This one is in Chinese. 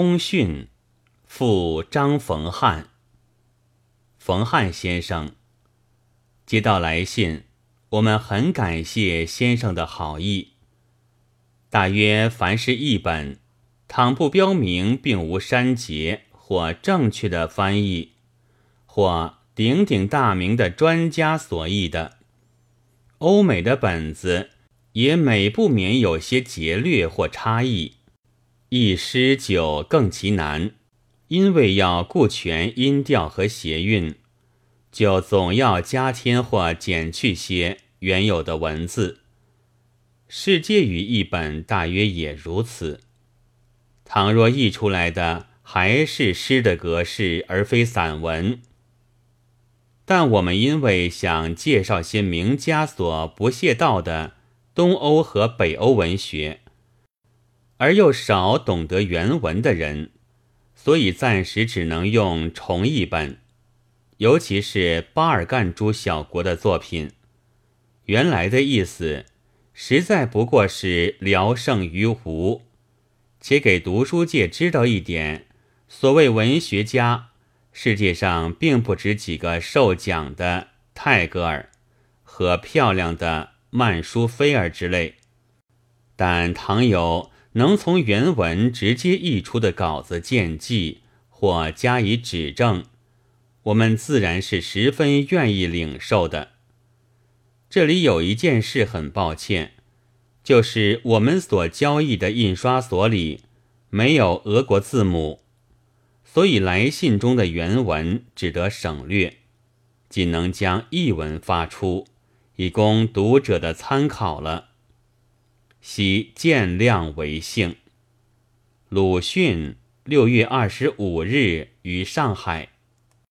通讯，附张逢汉。冯汉先生接到来信，我们很感谢先生的好意。大约凡是译本，倘不标明并无删节或正确的翻译，或鼎鼎大名的专家所译的，欧美的本子也每不免有些节略或差异。一诗就更其难。因为要顾全音调和谐韵，就总要加添或减去些原有的文字。世界语译本大约也如此。倘若译出来的还是诗的格式，而非散文，但我们因为想介绍些名家所不屑道的东欧和北欧文学，而又少懂得原文的人。所以暂时只能用重译本，尤其是巴尔干诸小国的作品。原来的意思实在不过是聊胜于无，且给读书界知道一点：所谓文学家，世界上并不止几个受奖的泰戈尔和漂亮的曼殊菲尔之类。但倘有。能从原文直接译出的稿子见记或加以指正，我们自然是十分愿意领受的。这里有一件事很抱歉，就是我们所交易的印刷所里没有俄国字母，所以来信中的原文只得省略，仅能将译文发出，以供读者的参考了。喜见谅为幸。鲁迅六月二十五日于上海。